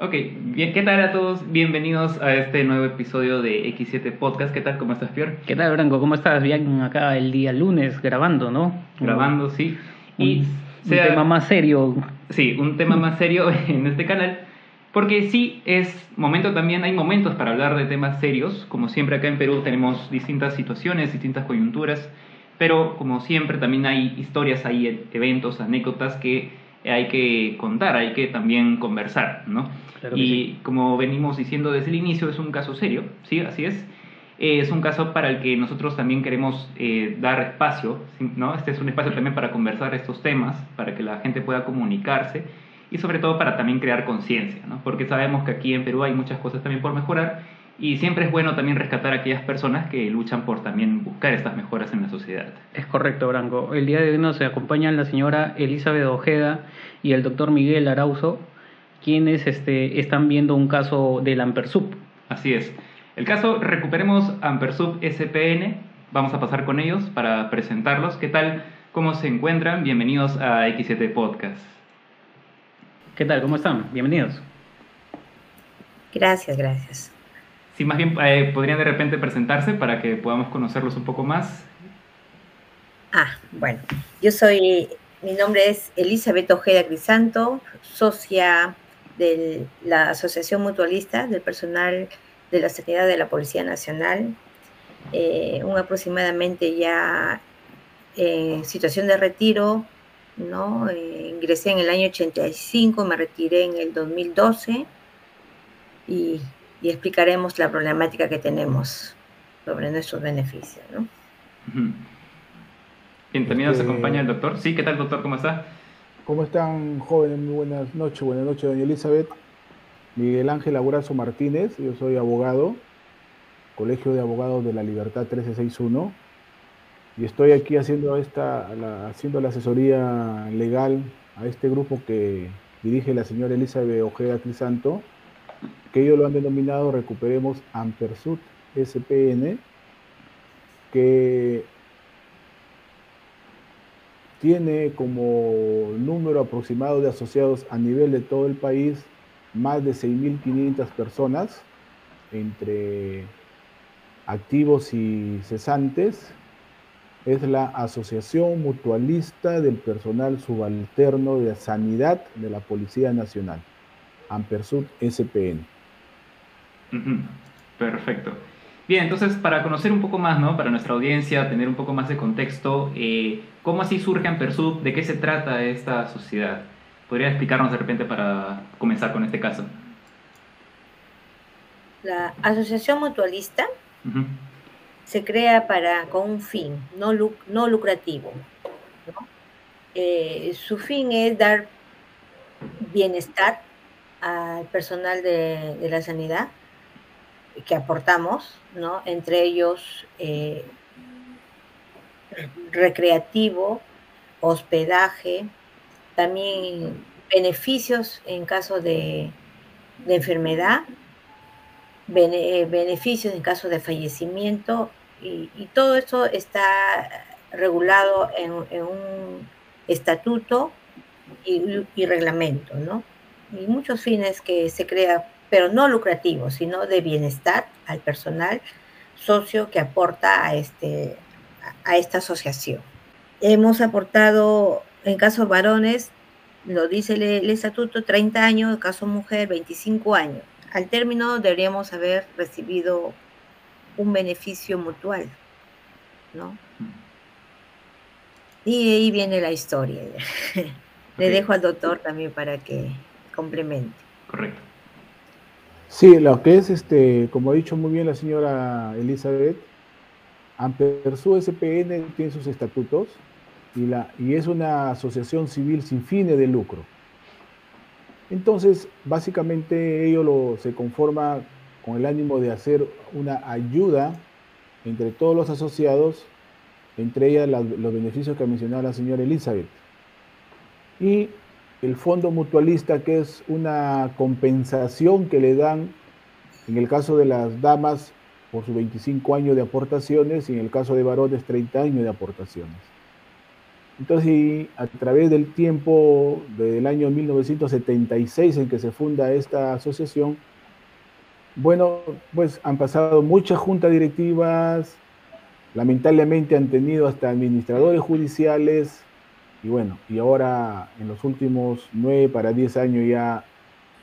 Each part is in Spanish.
Ok, bien, ¿qué tal a todos? Bienvenidos a este nuevo episodio de X7 Podcast. ¿Qué tal? ¿Cómo estás, Pior? ¿Qué tal, Branco? ¿Cómo estás? Bien acá el día lunes grabando, ¿no? Grabando, sí. Y un, tema más serio. Sí, un tema más serio en este canal. Porque sí, es momento también, hay momentos para hablar de temas serios. Como siempre acá en Perú tenemos distintas situaciones, distintas coyunturas. Pero como siempre también hay historias, hay eventos, anécdotas que hay que contar, hay que también conversar, ¿no? y como venimos diciendo desde el inicio, es un caso serio, ¿sí? Así es. Eh, es un caso para el que nosotros también queremos eh, dar espacio, ¿no? Este es un espacio también para conversar estos temas, para que la gente pueda comunicarse y sobre todo para también crear conciencia, ¿no? Porque sabemos que aquí en Perú hay muchas cosas también por mejorar y siempre es bueno también rescatar a aquellas personas que luchan por también buscar estas mejoras en la sociedad. Es correcto, Branco. El día de hoy nos acompañan la señora Elizabeth Ojeda y el doctor Miguel Arauzo, quienes este, están viendo un caso del Ampersub. Así es. El caso Recuperemos Ampersub SPN. Vamos a pasar con ellos para presentarlos. ¿Qué tal? ¿Cómo se encuentran? Bienvenidos a X7 Podcast. ¿Qué tal? ¿Cómo están? Bienvenidos. Gracias, gracias. Sí, más bien eh, podrían de repente presentarse para que podamos conocerlos un poco más. Ah, bueno, yo soy, mi nombre es Elizabeth Ojeda Crisanto, socia de la Asociación Mutualista del Personal de la Sanidad de la Policía Nacional, eh, un aproximadamente ya en situación de retiro, ¿no? Eh, ingresé en el año 85, me retiré en el 2012 y y explicaremos la problemática que tenemos sobre nuestros beneficios. ¿no? Bien, también nos este, acompaña el doctor. Sí, ¿qué tal, doctor? ¿Cómo está? ¿Cómo están, jóvenes? Muy buenas noches. Buenas noches, doña Elizabeth. Miguel Ángel Abrazo Martínez, yo soy abogado, Colegio de Abogados de la Libertad 1361, y estoy aquí haciendo, esta, la, haciendo la asesoría legal a este grupo que dirige la señora Elizabeth Ojeda Crisanto, que ellos lo han denominado Recuperemos Ampersud SPN, que tiene como número aproximado de asociados a nivel de todo el país más de 6.500 personas, entre activos y cesantes. Es la Asociación Mutualista del Personal Subalterno de Sanidad de la Policía Nacional, Ampersud SPN. Perfecto. Bien, entonces para conocer un poco más, ¿no? Para nuestra audiencia, tener un poco más de contexto, eh, ¿cómo así surge Ampersub? ¿De qué se trata esta sociedad? ¿Podría explicarnos de repente para comenzar con este caso? La asociación mutualista se crea para, con un fin no, no lucrativo. Eh, su fin es dar bienestar al personal de, de la sanidad que aportamos, ¿no? entre ellos eh, recreativo, hospedaje, también beneficios en caso de, enfermedad, eh, beneficios en caso de fallecimiento, y, todo eso está regulado en, un estatuto y, y, reglamento, ¿no? Y muchos fines que se crea pero no lucrativo, sino de bienestar al personal socio que aporta a, este, a esta asociación. Hemos aportado, en casos varones, lo dice el, estatuto, 30 años, en caso mujer, 25 años. Al término deberíamos haber recibido un beneficio mutual, ¿no? Y ahí viene la historia. Le dejo al doctor también para que complemente. Correcto. Sí, lo que es, este, como ha dicho muy bien la señora Elizabeth, Ampersu SPN tiene sus estatutos y, la, y es una asociación civil sin fines de lucro. Entonces, básicamente ello lo, se conforma con el ánimo de hacer una ayuda entre todos los asociados, entre ellas los beneficios que ha mencionado la señora Elizabeth. Y el fondo mutualista, que es una compensación que le dan, en el caso de las damas, por sus 25 años de aportaciones y en el caso de varones 30 años de aportaciones. Entonces, a través del tiempo del año 1976 en que se funda esta asociación, bueno, pues han pasado muchas juntas directivas, lamentablemente han tenido hasta administradores judiciales, y bueno, y ahora en los últimos nueve para diez años ya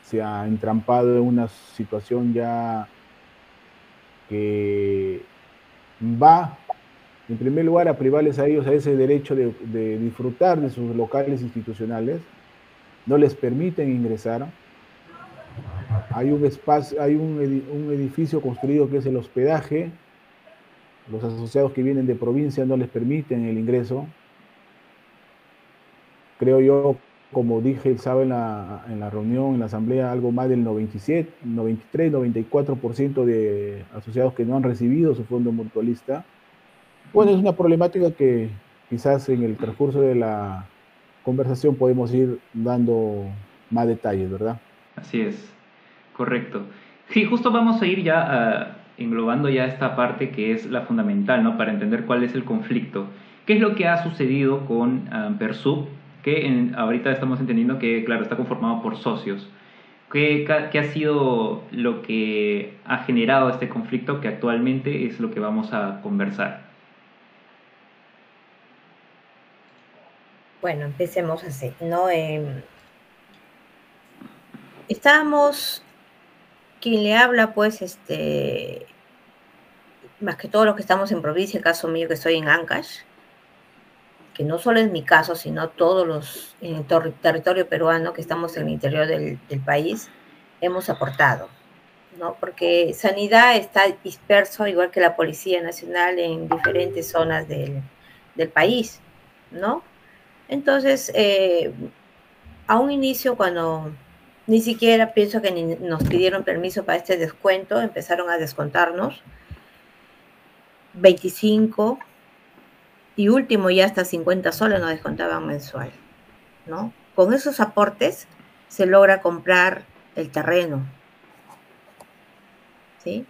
se ha entrampado en una situación ya que va en primer lugar, a privarles a ellos a ese derecho de, disfrutar de sus locales institucionales, no les permiten ingresar. Hay un espacio, hay un, edificio construido que es el hospedaje. Los asociados que vienen de provincia no les permiten el ingreso. Creo yo, como dije sábado en la, en la reunión, en la asamblea, algo más del 97, 93, 94% de asociados que no han recibido su fondo mutualista bueno, es una problemática que quizás en el transcurso de la conversación podemos ir dando más detalles, ¿verdad? Así es, correcto. Sí, justo vamos a ir ya ah, englobando ya esta parte que es la fundamental, ¿no? Para entender cuál es el conflicto. ¿Qué es lo que ha sucedido con uh, Persub? Que ahorita estamos entendiendo que, claro, está conformado por socios. ¿Qué, ¿Qué, ha sido lo que ha generado este conflicto que actualmente es lo que vamos a conversar? Bueno, empecemos así, ¿no? Em, estábamos, quien le habla, pues, este, más que todos los que estamos en provincia, el caso mío que estoy en Ancash, que no solo es mi caso, sino todos los en el territorio peruano que estamos en el interior del, país, hemos aportado, ¿no? Porque sanidad está disperso, igual que la Policía Nacional, en diferentes zonas del, del país, ¿no? Entonces, eh, a un inicio, cuando ni siquiera pienso que nos pidieron permiso para este descuento, empezaron a descontarnos 25 y último ya hasta 50 soles nos descontaban mensual, ¿no? Con esos aportes se logra comprar el terreno, ¿sí?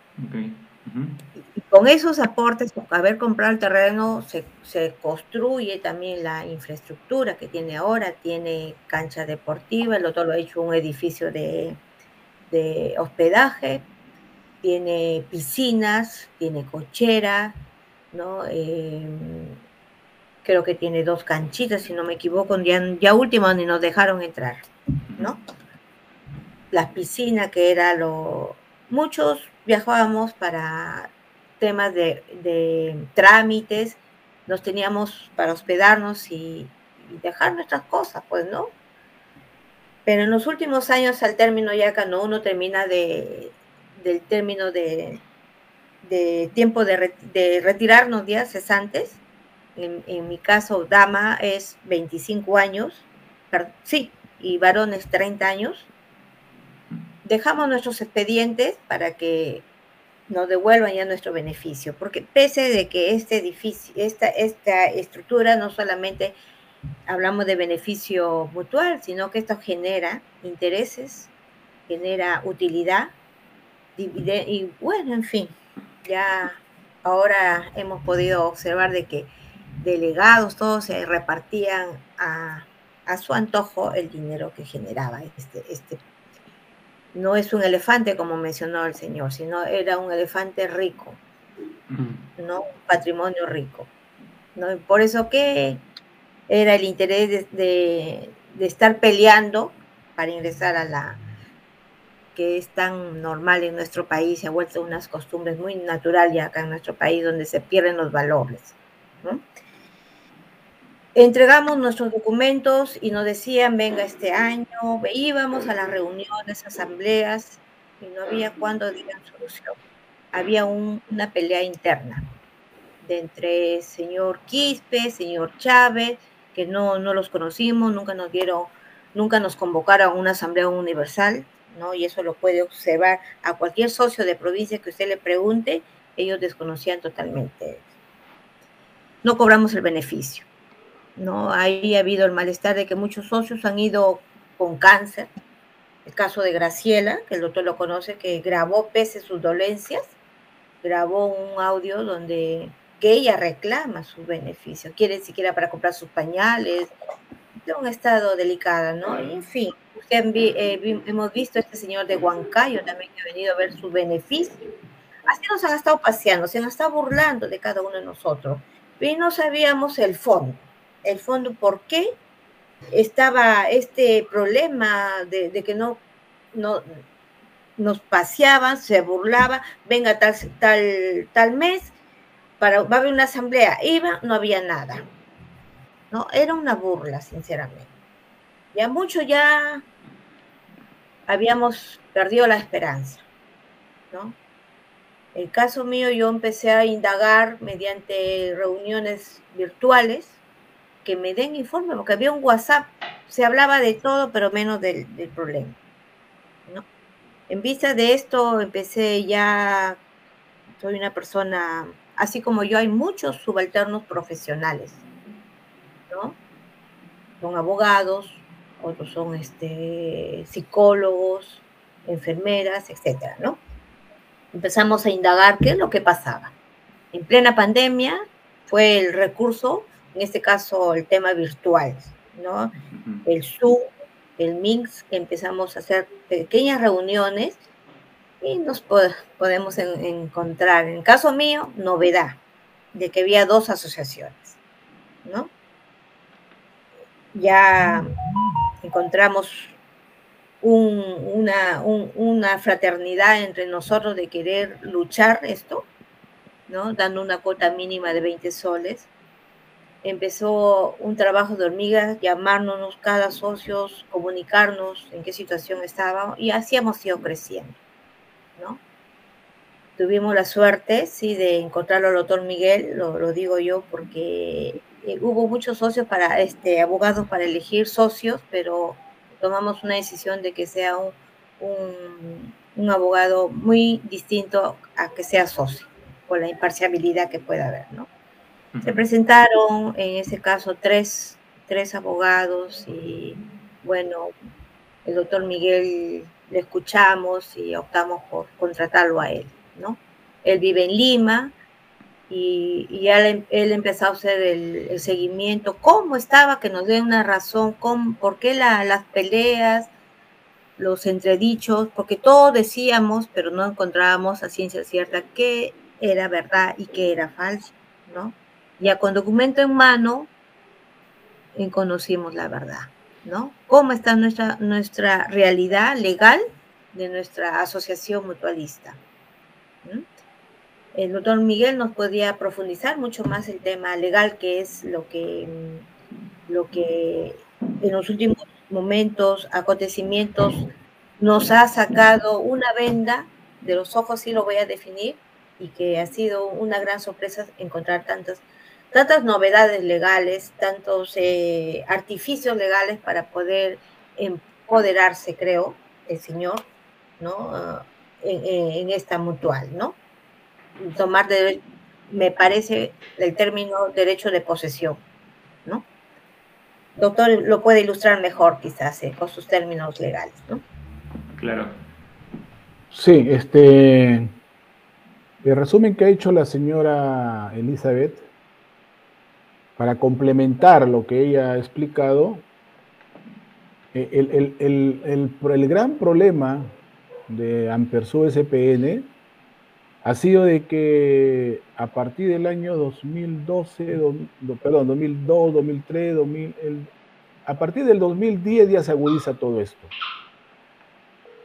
Y con esos aportes, haber comprado el terreno, se, construye también la infraestructura que tiene ahora, tiene cancha deportiva, el otro lo ha hecho un edificio de, hospedaje, tiene piscinas, tiene cochera, ¿no? Em, creo que tiene dos canchitas, si no me equivoco, ya, ya último ni nos dejaron entrar, ¿no? La piscina que era lo... Muchos viajábamos para temas de, trámites, nos teníamos para hospedarnos y, dejar nuestras cosas, pues, ¿no? Pero en los últimos años, al término ya cuando uno termina de, del término de, de tiempo de, de, retirarnos días cesantes, en, en, mi caso, dama es 25 años, sí, y varones 30 años, dejamos nuestros expedientes para que nos devuelvan ya nuestro beneficio, porque pese de que este edificio, esta, esta estructura no solamente hablamos de beneficio mutual, sino que esto genera intereses, genera utilidad, y bueno, en fin, ya ahora hemos podido observar de que delegados todos se repartían a, a su antojo el dinero que generaba este, este no es un elefante como mencionó el señor, sino era un elefante rico, no un patrimonio rico. ¿no? Por eso que era el interés de, estar peleando para ingresar a la que es tan normal en nuestro país, se ha vuelto unas costumbres muy naturales acá en nuestro país donde se pierden los valores. ¿no? Entregamos nuestros documentos y nos decían, venga este año, íbamos a las reuniones, asambleas, y no había cuándo digan solución. Había una pelea interna de entre señor Quispe, señor Chávez, que no, no los conocimos, nunca nos dieron, nunca nos convocaron a una asamblea universal, ¿no? Y eso lo puede observar a cualquier socio de provincia que usted le pregunte, ellos desconocían totalmente. No cobramos el beneficio ¿no? Ahí ha habido el malestar de que muchos socios han ido con cáncer. El caso de Graciela, que el doctor lo conoce, que grabó pese sus dolencias, grabó un audio donde porque ella reclama su beneficio, quiere siquiera para comprar sus pañales, de un estado delicado, ¿no? en fin, eh, hemos visto a este señor de Huancayo también que ha venido a ver su beneficio. Así nos han estado paseando, se han estado burlando de cada uno de nosotros. Y no sabíamos el fondo, el fondo por qué estaba este problema de, que no, no, nos paseaban, se burlaba, venga tal, tal, tal mes, para, va a haber una asamblea, iba, no había nada. ¿no? Era una burla, sinceramente. Ya mucho ya habíamos perdido la esperanza, ¿no? El caso mío, yo empecé a indagar mediante reuniones virtuales que me den informe, porque había un WhatsApp, se hablaba de todo, pero menos del, del problema. En vista de esto, empecé ya, soy una persona, así como yo, hay muchos subalternos profesionales, ¿no? Son abogados, otros son este, psicólogos, enfermeras, etcétera, ¿no? Empezamos a indagar qué es lo que pasaba. En plena pandemia fue el recurso, en este caso el tema virtual, ¿no? El Zoom, el MINX, empezamos a hacer pequeñas reuniones y nos podemos encontrar, en el caso mío, novedad de que había dos asociaciones, ¿no? Ya encontramos una, una fraternidad entre nosotros de querer luchar esto, ¿no? Dando una cuota mínima de 20 soles empezó un trabajo de hormigas, llamarnos cada socios, comunicarnos en qué situación estábamos y así hemos ido creciendo, ¿no? Tuvimos la suerte, sí, de encontrarlo al doctor Miguel, lo, digo yo, porque eh, hubo muchos socios para, este, abogados para elegir socios, pero tomamos una decisión de que sea un, un, un abogado muy distinto a que sea socio, con la imparcialidad que pueda haber, ¿no? Se presentaron en ese caso tres, tres abogados y bueno, el doctor Miguel le escuchamos y optamos por contratarlo a él, ¿no? Él vive en Lima y, y él, él, empezó a hacer el, seguimiento, cómo estaba, que nos dé una razón, cómo, por qué las peleas, los entredichos, porque todos decíamos, pero no encontrábamos a ciencia cierta qué era verdad y qué era falso, ¿no? Ya con documento en mano, conocimos la verdad, ¿no? ¿Cómo está nuestra, nuestra realidad legal de nuestra asociación mutualista? ¿Mm? El doctor Miguel nos podría profundizar mucho más el tema legal, que es lo que, lo que en los últimos momentos, acontecimientos, nos ha sacado una venda de los ojos, sí lo voy a definir, y que ha sido una gran sorpresa encontrar tantas tantas novedades legales, tantos eh, artificios legales para poder empoderarse, creo, el Señor, ¿no? Ah, en, esta mutual, ¿no? Tomar, de, me parece, el término derecho de posesión, ¿no? Doctor lo puede ilustrar mejor, quizás, eh, con sus términos legales, ¿no? Claro. Sí, este. El resumen que ha hecho la señora Elizabeth para complementar lo que ella ha explicado, eh, el, gran problema de Ampersú SPN ha sido de que a partir del año 2012, perdón, 2002, 2003, 2000, a partir del 2010 ya se agudiza todo esto.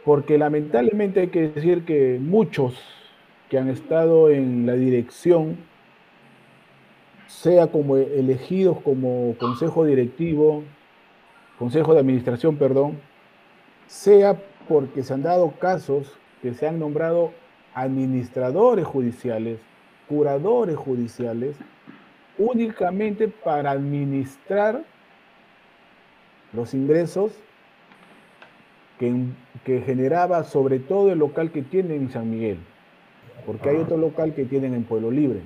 Porque lamentablemente hay que decir que muchos que han estado en la dirección sea como elegidos como consejo directivo, consejo de administración, perdón, sea porque se han dado casos que se han nombrado administradores judiciales, curadores judiciales, únicamente para administrar los ingresos que, que, generaba sobre todo el local que tienen en San Miguel, porque hay otro local que tienen en Pueblo Libre.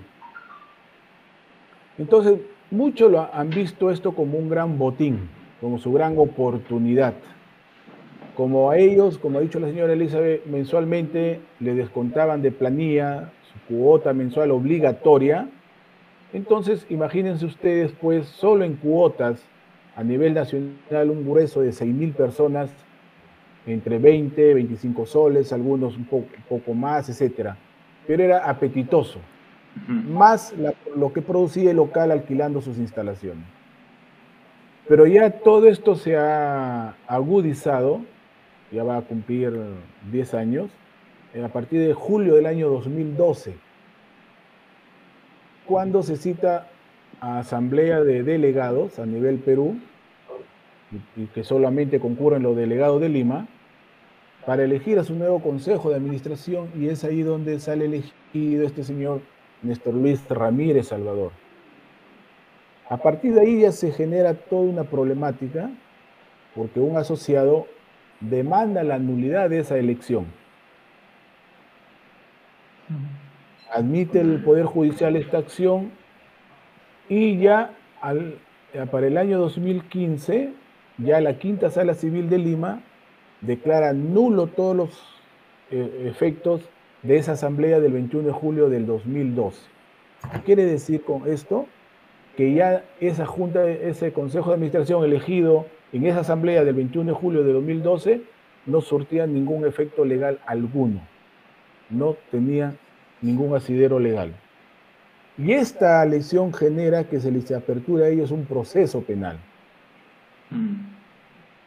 Entonces, muchos han visto esto como un gran botín, como su gran oportunidad. Como a ellos, como ha dicho la señora Elizabeth, mensualmente le descontaban de planilla su cuota mensual obligatoria, Entonces, imagínense ustedes, pues, solo en cuotas a nivel nacional un grueso de 6.000 personas, entre 20, 25 soles, algunos un poco, poco más, etcétera. Pero era apetitoso, más lo que producía el local alquilando sus instalaciones. Pero ya todo esto se ha agudizado, ya va a cumplir 10 años, a partir de julio del año 2012 cuando se cita a asamblea de delegados a nivel Perú, y, que solamente concurren los delegados de Lima, para elegir a su nuevo consejo de administración, y es ahí donde sale elegido este señor Néstor Luis Ramírez Salvador. A partir de ahí ya se genera toda una problemática, porque un asociado demanda la nulidad de esa elección admite el Poder Judicial esta acción y ya para el año 2015, ya la Quinta Sala Civil de Lima declara nulo todos los eh, efectos de esa asamblea del 21 de julio del 2012. ¿Qué quiere decir con esto? Que ya esa junta, ese consejo de administración elegido en esa asamblea del 21 de julio de 2012 no surtía ningún efecto legal alguno. No tenía ningún asidero legal. Y esta lesión genera que se les apertura a ellos un proceso penal. Mm.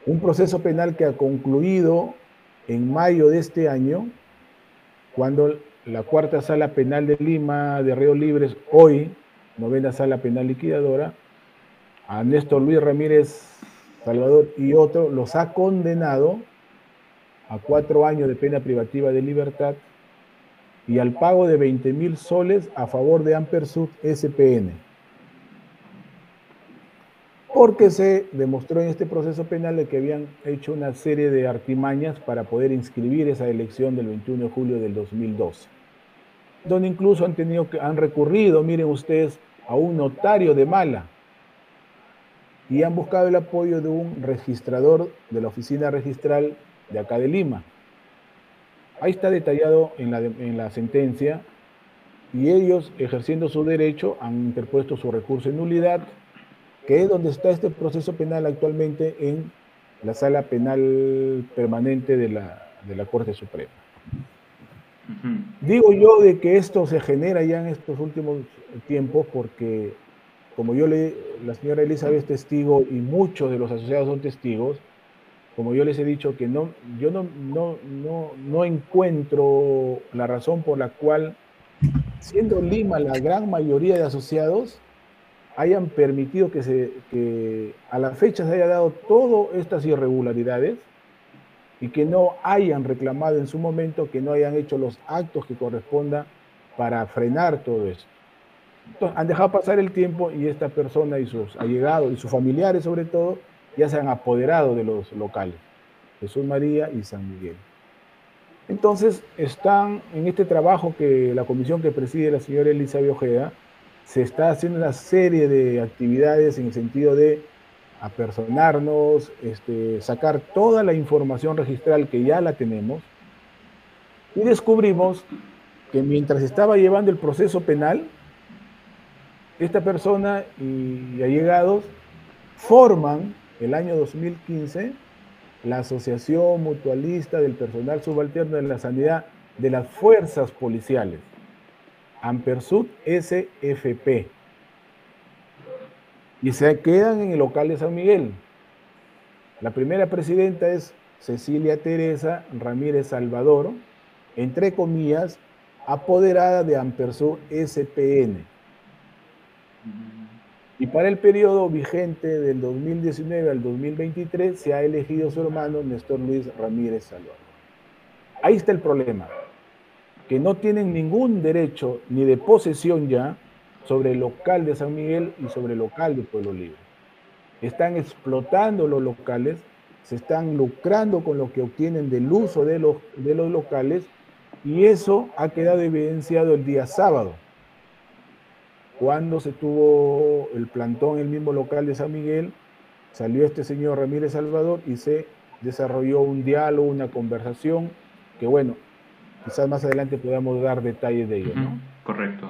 Un proceso penal que ha concluido en mayo de este año, cuando la cuarta sala penal de Lima de Río Libres, hoy, novena sala penal liquidadora, a Néstor Luis Ramírez Salvador y otro, los ha condenado a cuatro años de pena privativa de libertad y al pago de 20 mil soles a favor de Ampersud SPN. Porque se demostró en este proceso penal de que habían hecho una serie de artimañas para poder inscribir esa elección del 21 de julio del 2012. Donde incluso han, tenido que, han recurrido, miren ustedes, a un notario de Mala y han buscado el apoyo de un registrador de la oficina registral de acá de Lima Ahí está detallado en la, en la sentencia y ellos, ejerciendo su derecho, han interpuesto su recurso en nulidad, que es donde está este proceso penal actualmente en la sala penal permanente de la, de la Corte Suprema. Digo yo de que esto se genera ya en estos últimos tiempos porque, como yo le, la señora Elizabeth es testigo y muchos de los asociados son testigos, como yo les he dicho, que no, yo no, no, no, no encuentro la razón por la cual, siendo Lima la gran mayoría de asociados, hayan permitido que, se, que a la fecha se haya dado todas estas irregularidades y que no hayan reclamado en su momento, que no hayan hecho los actos que correspondan para frenar todo esto. Entonces, han dejado pasar el tiempo y esta persona y sus allegados y sus familiares sobre todo ya se han apoderado de los locales, Jesús María y San Miguel. Entonces, están en este trabajo que la comisión que preside la señora Elizabeth Ojeda, se está haciendo una serie de actividades en el sentido de apersonarnos, este, sacar toda la información registral que ya la tenemos, y descubrimos que mientras estaba llevando el proceso penal, esta persona y allegados forman el año 2015, la Asociación Mutualista del Personal Subalterno de la Sanidad de las Fuerzas Policiales, Ampersud SFP, y se quedan en el local de San Miguel. La primera presidenta es Cecilia Teresa Ramírez Salvador, entre comillas, apoderada de Ampersud SPN. Y para el periodo vigente del 2019 al 2023 se ha elegido su hermano Néstor Luis Ramírez Salvador. Ahí está el problema, que no tienen ningún derecho ni de posesión ya sobre el local de San Miguel y sobre el local de Pueblo Libre. Están explotando los locales, se están lucrando con lo que obtienen del uso de los, de los locales y eso ha quedado evidenciado el día sábado cuando se tuvo el plantón en el mismo local de San Miguel, salió este señor Ramírez Salvador y se desarrolló un diálogo, una conversación, que bueno, quizás más adelante podamos dar detalles de ello. Correcto.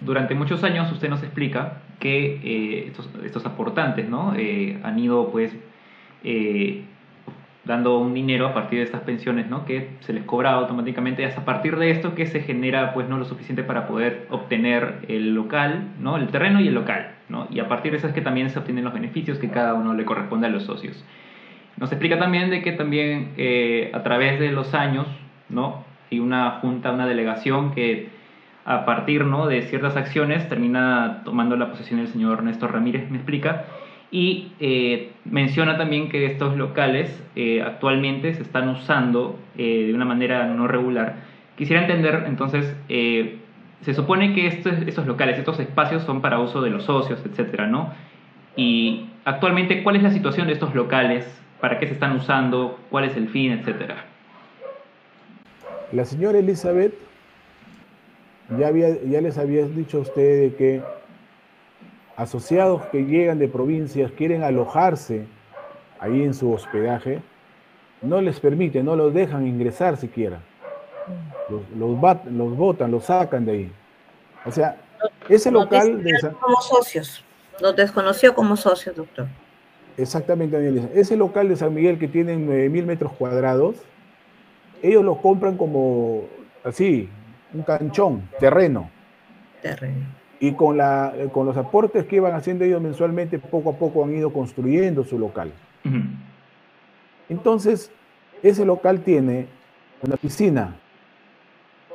durante muchos años usted nos explica que eh, estos, aportantes ¿no? Eh, han ido pues eh, dando un dinero a partir de estas pensiones ¿no? que se les cobra automáticamente hasta a partir de esto que se genera pues no lo suficiente para poder obtener el local, ¿no? el terreno y el local. ¿no? Y a partir de eso es que también se obtienen los beneficios que cada uno le corresponde a los socios. Nos explica también de que también a través de los años ¿no? Hay una junta, una delegación que a partir ¿no? de ciertas acciones termina tomando la posesión el señor Ernesto Ramírez, me explica, y eh, menciona también que estos locales eh, actualmente se están usando eh, de una manera no regular. Quisiera entender, entonces, se supone que estos, estos, locales, estos espacios son para uso de los socios, etcétera, ¿no? Y actualmente, ¿cuál es la situación de estos locales? ¿Para qué se están usando? ¿Cuál es el fin, etcétera? La señora Elizabeth ya, había, ya les había dicho a ustedes que asociados que llegan de provincias quieren alojarse ahí en su hospedaje, no les permiten, no los dejan ingresar siquiera. Los, los, los botan, los sacan de ahí. O sea, ese local... De Como socios, los desconoció como socios, doctor. Exactamente, Daniel. Ese local de San Miguel que tiene 9.000 metros cuadrados, ellos lo compran como así, un canchón, terreno. Terreno. Y con, la, con los aportes que iban haciendo ellos mensualmente, poco a poco han ido construyendo su local. Entonces, ese local tiene una piscina.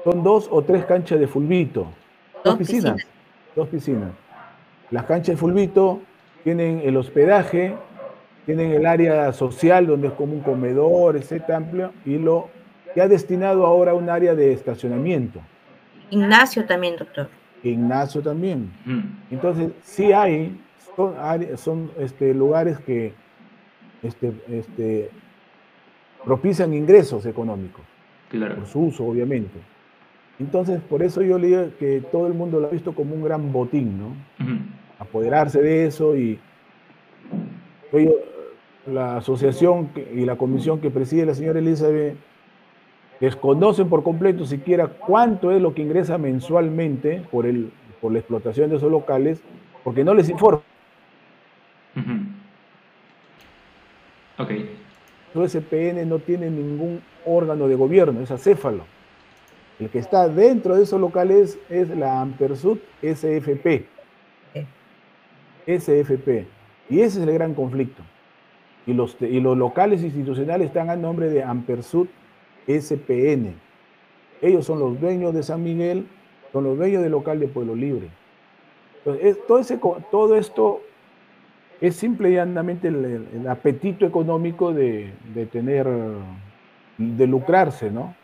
Son dos o tres canchas de fulbito. Dos, piscinas. Dos piscinas. Las canchas de fulbito tienen el hospedaje, tienen el área social donde es como un comedor, etcétera, amplio, y lo que ha destinado ahora un área de estacionamiento. Ignacio también, doctor. Ignacio también. Mm. Entonces, sí hay, son, son este, lugares que este, este, propician ingresos económicos. Claro. Por su uso, obviamente. Entonces, por eso yo le digo que todo el mundo lo ha visto como un gran botín, ¿no? Apoderarse de eso y la asociación y la comisión que preside la señora Elizabeth desconocen por completo siquiera cuánto es lo que ingresa mensualmente por, el, por la explotación de esos locales, porque no les informa. Ok. El SPN no tiene ningún órgano de gobierno, es acéfalo. El que está dentro de esos locales es la Ampersud SFP. SFP. Y ese es el gran conflicto. Y los, y los locales institucionales están a nombre de Ampersud SPN. Ellos son los dueños de San Miguel, son los dueños del local de Pueblo Libre. Entonces, todo, ese, todo esto es simple y llanamente el, apetito económico de, tener, de lucrarse, ¿no?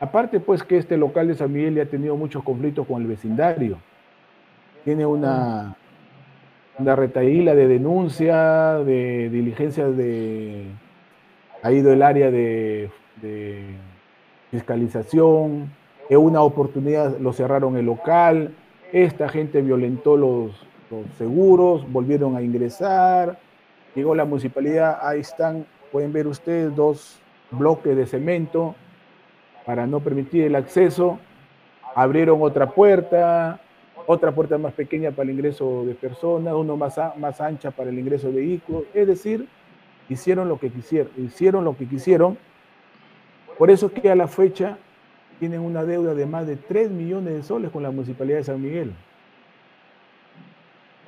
Aparte, pues que este local de San Miguel ya ha tenido muchos conflictos con el vecindario. Tiene una, una retaíla de denuncia, de diligencias de... Ha ido el área de de fiscalización, en una oportunidad lo cerraron el local, esta gente violentó los, seguros, volvieron a ingresar, llegó la municipalidad, ahí están, pueden ver ustedes dos bloques de cemento para no permitir el acceso, abrieron otra puerta, otra puerta más pequeña para el ingreso de personas, uno más, más ancha para el ingreso de vehículos, es decir, hicieron lo que quisieron, hicieron lo que quisieron por eso es que a la fecha tienen una deuda de más de 3 millones de soles con la Municipalidad de San Miguel.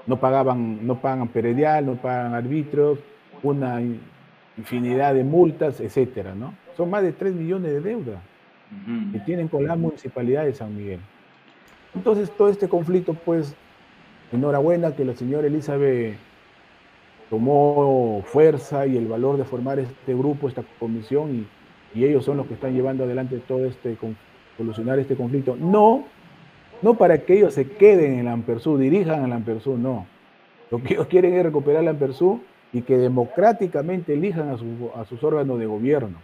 No pagaban, no pagan peredial, no pagan árbitros, una infinidad de multas, etcétera, ¿no? Son más de 3 millones de deuda que tienen con la Municipalidad de San Miguel. Entonces, todo este conflicto, pues, enhorabuena que la señora Elizabeth tomó fuerza y el valor de formar este grupo, esta comisión y y ellos son los que están llevando adelante todo este, solucionar este conflicto. No, no para que ellos se queden en la Ampersú, dirijan a la Ampersú, no. Lo que ellos quieren es recuperar la Ampersú y que democráticamente elijan a, sus órganos de gobierno.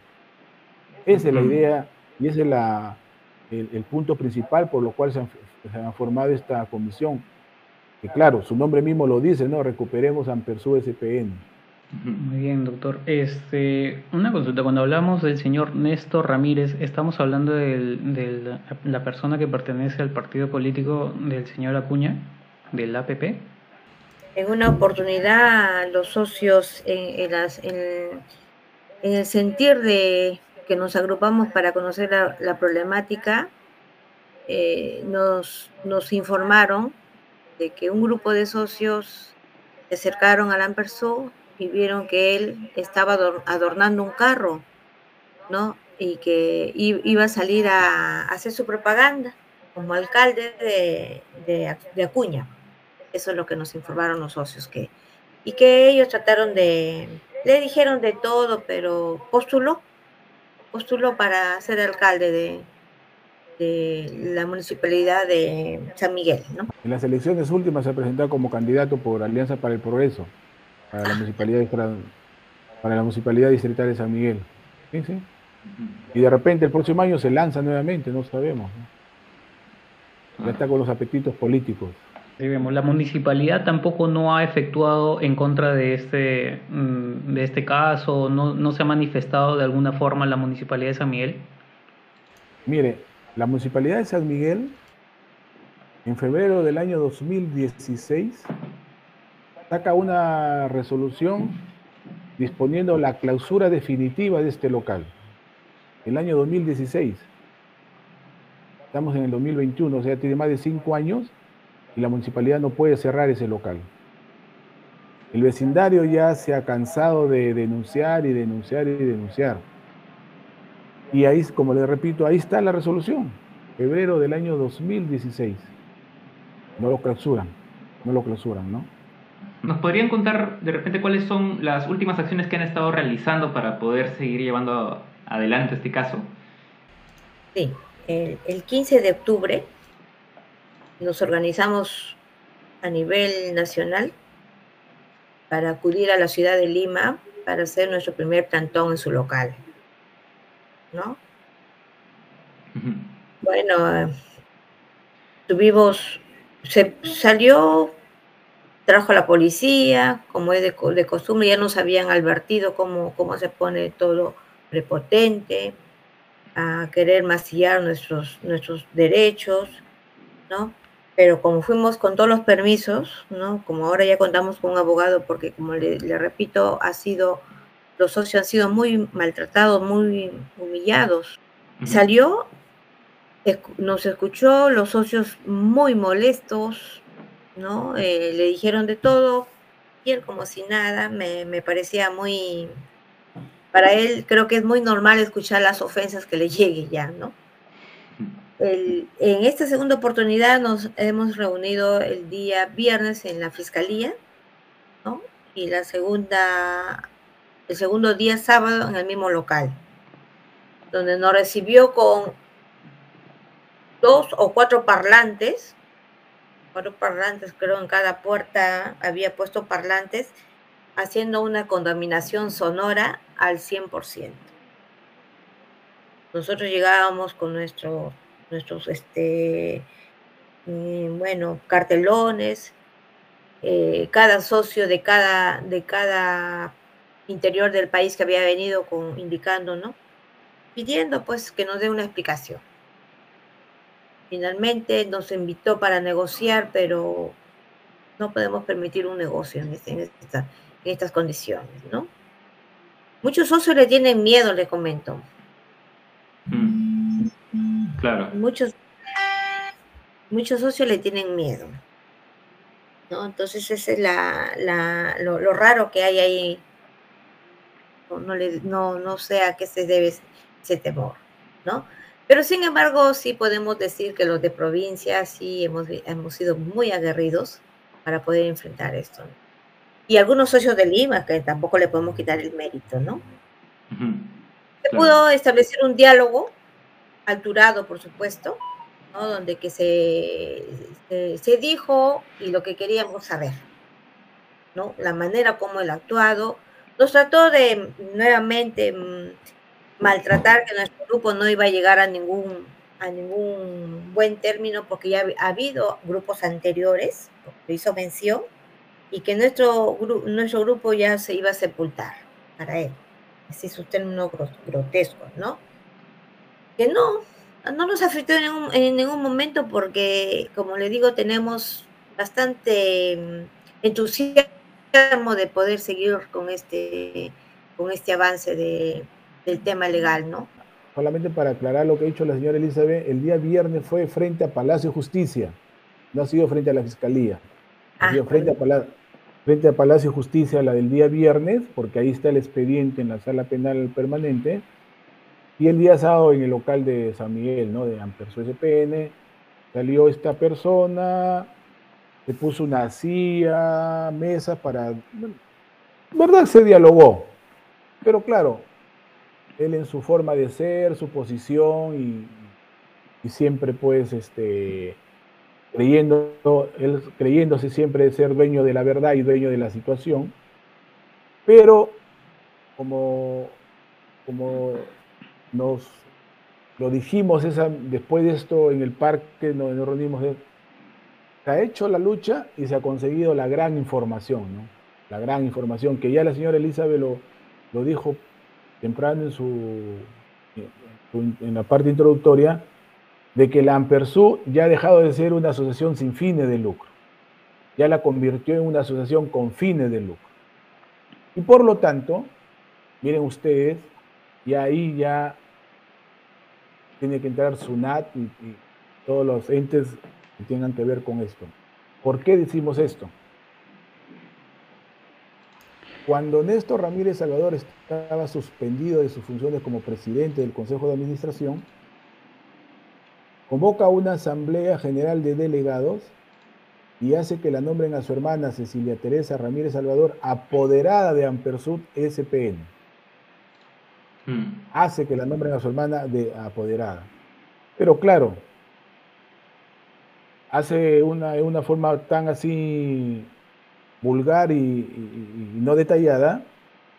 Esa es la idea y ese es la, el, punto principal por lo cual se han, formado esta comisión. Que claro, su nombre mismo lo dice, ¿no? Recuperemos Ampersú SPN. Muy bien, doctor. Este, una consulta, cuando hablamos del señor Néstor Ramírez, estamos hablando de la persona que pertenece al partido político del señor Acuña, del APP. En una oportunidad, los socios, en, el sentir de que nos agrupamos para conocer la, problemática, eh, nos, nos informaron de que un grupo de socios se acercaron a Lampersou y vieron que él estaba adornando un carro, ¿no? Y que iba a salir a hacer su propaganda como alcalde de, de, Acuña. Eso es lo que nos informaron los socios, que, y que ellos trataron de, le dijeron de todo, pero postuló, postuló para ser alcalde de, de la municipalidad de San Miguel. ¿no? En las elecciones últimas se presentó como candidato por Alianza para el Progreso para la municipalidad para la municipalidad distrital de San Miguel. Y de repente el próximo año se lanza nuevamente, no sabemos. Ya está con los apetitos políticos. Sí, vemos. La municipalidad tampoco no ha efectuado en contra de este, mm, de este caso, no, no se ha manifestado de alguna forma la municipalidad de San Miguel. Mire, la municipalidad de San Miguel, en febrero del año 2016, saca una resolución disponiendo la clausura definitiva de este local. El año 2016. Estamos en el 2021, o sea, tiene más de cinco años y la municipalidad no puede cerrar ese local. El vecindario ya se ha cansado de denunciar y denunciar y denunciar. Y ahí, como le repito, ahí está la resolución, febrero del año 2016. No lo clausuran, no lo clausuran, ¿no? ¿Nos podrían contar de repente cuáles son las últimas acciones que han estado realizando para poder seguir llevando adelante este caso? Sí, el, 15 de octubre nos organizamos a nivel nacional para acudir a la ciudad de Lima para hacer nuestro primer plantón en su local. ¿No? Bueno, tuvimos, se salió trajo a la policía, como es de, costumbre, ya nos habían advertido cómo, cómo se pone todo prepotente, a querer masillar nuestros, nuestros derechos, ¿no? Pero como fuimos con todos los permisos, ¿no? Como ahora ya contamos con un abogado, porque como le, repito, ha sido, los socios han sido muy maltratados, muy humillados. Salió, nos escuchó, los socios muy molestos, ¿no? Eh, le dijeron de todo, y él como si nada, me, parecía muy, para él creo que es muy normal escuchar las ofensas que le llegue ya, ¿no? en esta segunda oportunidad nos hemos reunido el día viernes en la fiscalía, ¿no? Y la segunda, el segundo día sábado en el mismo local, donde nos recibió con dos o cuatro parlantes, parlantes, creo en cada puerta había puesto parlantes, haciendo una contaminación sonora al 100%. Nosotros llegábamos con nuestro, nuestros, este, mm, bueno, cartelones, eh, cada socio de cada, de cada interior del país que había venido con, indicando, ¿no? Pidiendo pues que nos dé una explicación. Finalmente nos invitó para negociar, pero no podemos permitir un negocio en, este, estas condiciones, ¿no? Muchos socios le tienen miedo, le comento. Mm. Claro. Muchos, muchos socios le tienen miedo. ¿no? Entonces, ese es la, lo, raro que hay ahí. No, no, le, no, no sé a qué se debe ese temor, ¿no? Pero sin embargo, sí podemos decir que los de provincia sí hemos, hemos sido muy aguerridos para poder enfrentar esto. Y algunos socios de Lima, que tampoco le podemos quitar el mérito, ¿no? Se pudo establecer un diálogo, alturado, por supuesto, ¿no? donde que se, se, se, dijo y lo que queríamos saber, ¿no? La manera como él ha actuado. Nos trató de nuevamente mm, maltratar, que nuestro grupo no iba a llegar a ningún, a ningún buen término porque ya ha habido grupos anteriores, lo hizo mención, y que nuestro, nuestro grupo ya se iba a sepultar para él. Ese es un término grotesco, ¿no? Que no, no nos afectó en ningún, en ningún momento porque, como le digo, tenemos bastante mm, entusiasmo de poder seguir con este, con este avance de, del tema legal, ¿no? Solamente para aclarar lo que ha dicho la señora Elizabeth, el día viernes fue frente a Palacio de Justicia, no ha sido frente a la Fiscalía. Ha ah, sido frente, a Palacio, frente a Palacio de Justicia la del día viernes, porque ahí está el expediente en la sala penal permanente, y el día sábado en el local de San Miguel, ¿no? De Amperso SPN, salió esta persona, se puso una silla, mesa para... ¿Verdad? Se dialogó. Pero claro, él en su forma de ser, su posición y, siempre pues este creyendo, él creyéndose siempre ser dueño de la verdad y dueño de la situación, pero como, como nos lo dijimos esa, después de esto en el parque, nos, nos reunimos, se ha hecho la lucha y se ha conseguido la gran información, ¿no? la gran información que ya la señora Elizabeth lo, lo dijo temprano en, su, en la parte introductoria, de que la Ampersú ya ha dejado de ser una asociación sin fines de lucro, ya la convirtió en una asociación con fines de lucro. Y por lo tanto, miren ustedes, y ahí ya tiene que entrar SUNAT y, y todos los entes que tengan que ver con esto. ¿Por qué decimos esto? Cuando Néstor Ramírez Salvador estaba suspendido de sus funciones como presidente del Consejo de Administración, convoca una asamblea general de delegados y hace que la nombren a su hermana Cecilia Teresa Ramírez Salvador apoderada de Ampersud SPN. Hmm. Hace que la nombren a su hermana de apoderada. Pero claro, hace una, una forma tan así vulgar y, no detallada,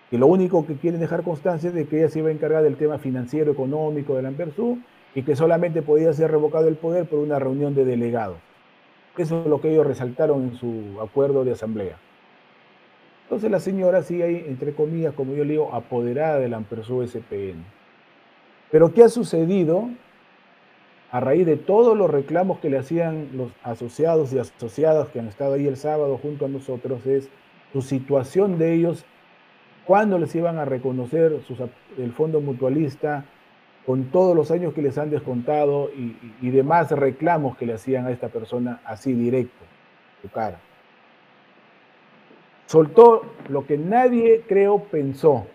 que lo único que quieren dejar constancia es de que ella se iba a encargar del tema financiero, económico de la Ampersud y que solamente podía ser revocado el poder por una reunión de delegados. Eso es lo que ellos resaltaron en su acuerdo de asamblea. Entonces la señora sigue ahí, entre comillas, como yo le digo, apoderada de la Ampersú SPN. Pero ¿qué ha sucedido a raíz de todos los reclamos que le hacían los asociados y asociadas que han estado ahí el sábado junto a nosotros? Es su situación de ellos, cuándo les iban a reconocer el fondo mutualista, con todos los años que les han descontado y, demás reclamos que le hacían a esta persona así directo, su cara. Soltó lo que nadie, creo, pensó.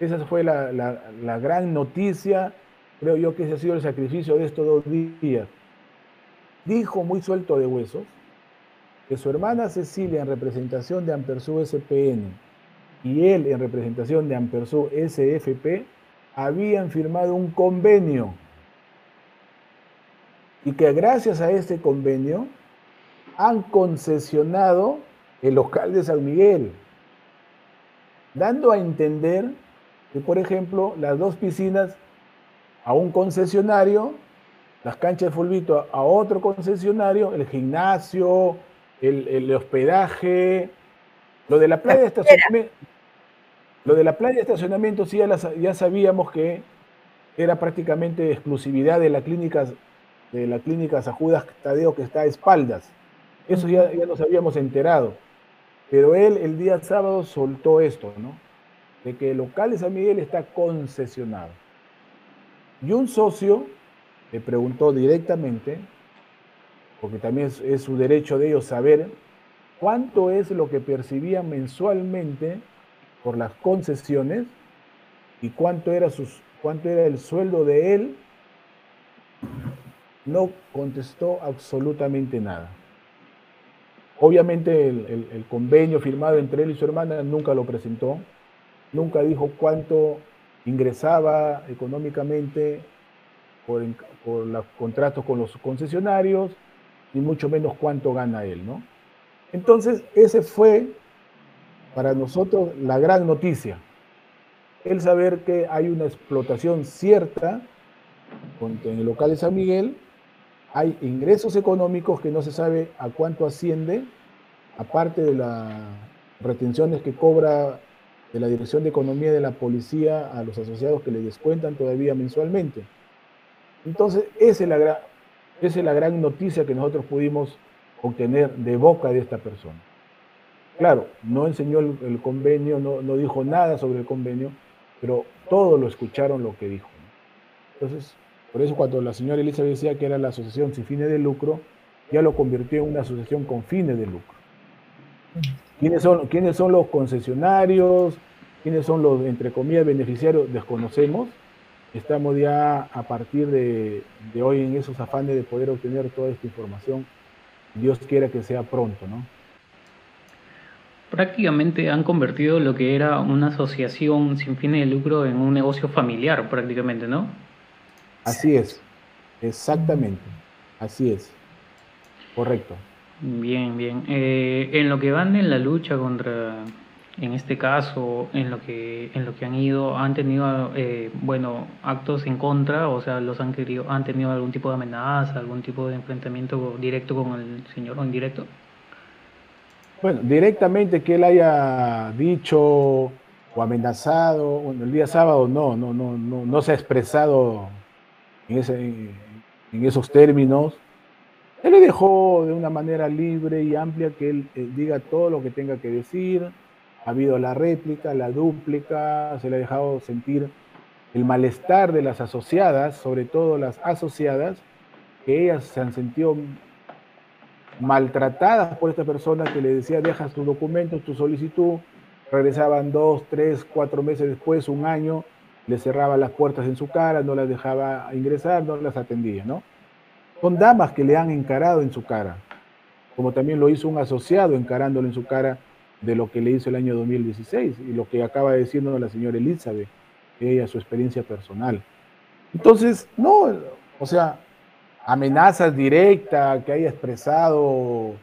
Esa fue la, la gran noticia, creo yo que ese ha sido el sacrificio de estos dos días. Dijo muy suelto de huesos que su hermana Cecilia en representación de Ampersú SPN y él en representación de Ampersú SFP habían firmado un convenio y que gracias a este convenio han concesionado el local de San Miguel, dando a entender que, por ejemplo, las dos piscinas a un concesionario, las canchas de fulbito a otro concesionario, el gimnasio, el, hospedaje, lo de la playa de estacionamiento, lo de la playa de estacionamiento sí ya, sabíamos que era prácticamente exclusividad de la clínica de la clínica Sajudas Tadeo que está a espaldas. Eso ya, ya nos habíamos enterado. Pero él el día sábado soltó esto, ¿no? De que el local de San Miguel está concesionado. Y un socio le preguntó directamente, porque también es, su derecho de ellos saber, cuánto es lo que percibían mensualmente por las concesiones y cuánto era, cuánto era el sueldo de él, no contestó absolutamente nada. Obviamente el, convenio firmado entre él y su hermana nunca lo presentó, nunca dijo cuánto ingresaba económicamente por, por los contratos con los concesionarios, ni mucho menos cuánto gana él, ¿no? Entonces, ese fue para nosotros la gran noticia. El saber que hay una explotación cierta en el local de San Miguel, hay ingresos económicos que no se sabe a cuánto asciende, aparte de las retenciones que cobra de la Dirección de Economía de la Policía a los asociados que le descuentan todavía mensualmente. Entonces, esa es la gran, es la gran noticia que nosotros pudimos obtener de boca de esta persona. Claro, no enseñó el, convenio, no, no, dijo nada sobre el convenio, pero todos lo escucharon lo que dijo. Entonces, por eso cuando la señora Elizabeth decía que era la asociación sin fines de lucro, ya lo convirtió en una asociación con fines de lucro. ¿Quiénes son, quiénes son los concesionarios? ¿Quiénes son los, entre comillas, beneficiarios? Desconocemos. Estamos ya a partir de, hoy en esos afanes de poder obtener toda esta información. Dios quiera que sea pronto, ¿no? Prácticamente han convertido lo que era una asociación sin fines de lucro en un negocio familiar, prácticamente, ¿no? Así es, exactamente, así es, correcto. Bien, bien. Eh, en lo que van en la lucha contra, en este caso, en lo que, en lo que han ido, han tenido, eh, bueno, actos en contra, o sea, los han querido, han tenido algún tipo de amenaza, algún tipo de enfrentamiento directo con el señor o indirecto. Bueno, directamente que él haya dicho o amenazado, bueno, el día sábado no, no, no, no, no se ha expresado en, ese, en esos términos él le dejó de una manera libre y amplia que él, diga todo lo que tenga que decir. Ha habido la réplica, la dúplica, se le ha dejado sentir el malestar de las asociadas, sobre todo las asociadas, que ellas se han sentido maltratadas por esta persona que le decía, dejas tus documentos, tu solicitud, regresaban dos, tres, cuatro meses después, un año, le cerraba las puertas en su cara, no las dejaba ingresar, no las atendía, ¿no? Son damas que le han encarado en su cara, como también lo hizo un asociado encarándolo en su cara de lo que le hizo el año 2016 y lo que acaba de la señora Elizabeth, ella, su experiencia personal. Entonces, no, o sea, amenazas directas que haya expresado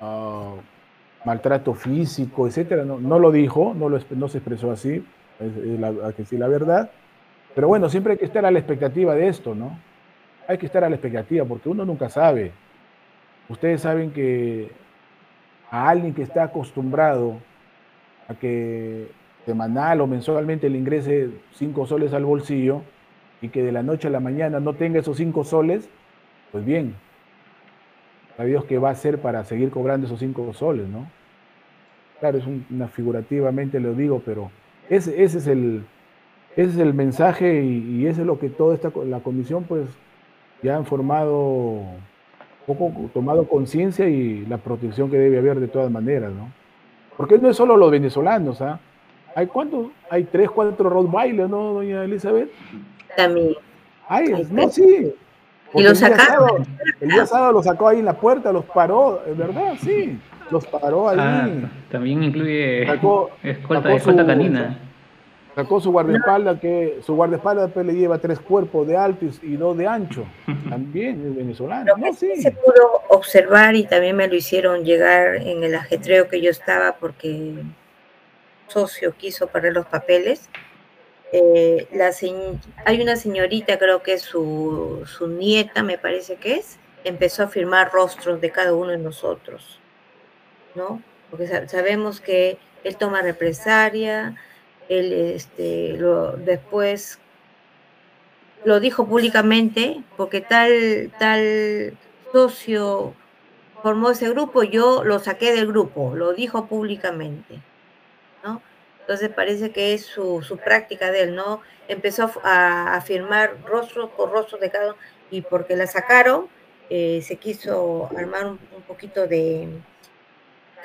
ah, maltrato físico, etcétera, no, lo dijo, no, lo, no se expresó así, es, la, que sí la verdad. Pero bueno, siempre hay que estar a la expectativa de esto, ¿no? Hay que estar a la expectativa porque uno nunca sabe. Ustedes saben que a alguien que está acostumbrado a que semanal o mensualmente le ingrese cinco soles al bolsillo y que de la noche a la mañana no tenga esos cinco soles, pues bien, a Dios qué va a hacer para seguir cobrando esos cinco soles, ¿no? Claro, es una figurativamente lo digo, pero ese, ese es el ese es el mensaje y, y, eso es lo que toda esta la comisión pues ya han formado, poco tomado conciencia y la protección que debe haber de todas maneras, ¿no? Porque no es solo los venezolanos, ¿ah? ¿Hay cuántos? Hay tres, cuatro Rottweiler, ¿no, doña Elizabeth? También. Ay, no, sí. y los sacaron. El día sábado los sacó ahí en la puerta, los paró, es verdad, sí. Los paró ahí. Ah, también incluye sacó, escolta, escolta canina. Sacó su guardaespaldas, que su guardaespaldas le lleva tres cuerpos de alto y dos de ancho. También es venezolano. Lo que sí se pudo observar y también me lo hicieron llegar en el ajetreo que yo estaba porque socio quiso parar los papeles. Eh, la hay una señorita, creo que es su, su nieta, me parece que es, empezó a firmar rostros de cada uno de nosotros, ¿no? Porque sabemos que él toma represalia, él este, lo, después lo dijo públicamente porque tal, tal socio formó ese grupo, yo lo saqué del grupo, lo dijo públicamente, ¿no? Entonces parece que es su, su práctica de él, ¿no? Empezó a, firmar rostro por rostro de cada y porque la sacaron, eh, se quiso armar un poquito de,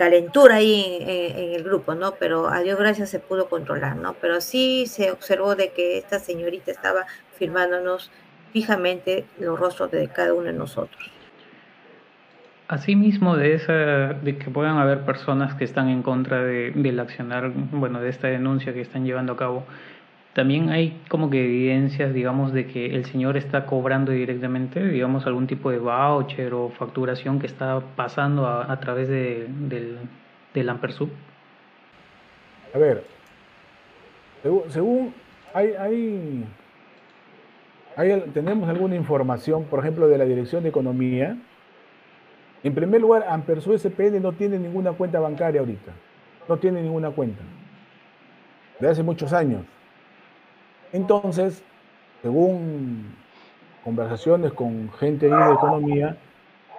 calentura ahí en, el grupo, ¿no? Pero a Dios gracias se pudo controlar, ¿no? Pero sí se observó de que esta señorita estaba firmándonos fijamente los rostros de cada uno de nosotros. Asimismo, de esa, de que puedan haber personas que están en contra de, del accionar, bueno, de esta denuncia que están llevando a cabo, también hay como que evidencias, digamos, de que el señor está cobrando directamente, digamos, algún tipo de voucher o facturación que está pasando a, través de, del, del Ampersub. A ver, según, hay, hay, hay, tenemos alguna información, por ejemplo, de la Dirección de Economía, En primer lugar, Ampersu SPN no tiene ninguna cuenta bancaria ahorita. No tiene ninguna cuenta. De hace muchos años. Entonces, según conversaciones con gente de economía,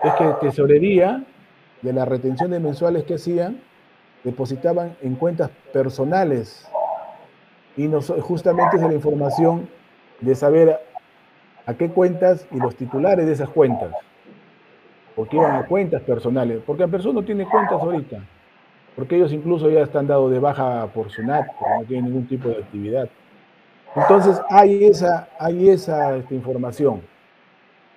es que tesorería de las retenciones mensuales que hacían, depositaban en cuentas personales. Y justamente es la información de saber a qué cuentas y los titulares de esas cuentas. Porque iban a cuentas personales. Porque persona no tiene cuentas ahorita. Porque ellos incluso ya están dados de baja por SUNAT, porque no tienen ningún tipo de actividad. Entonces hay esa, hay esa esta información.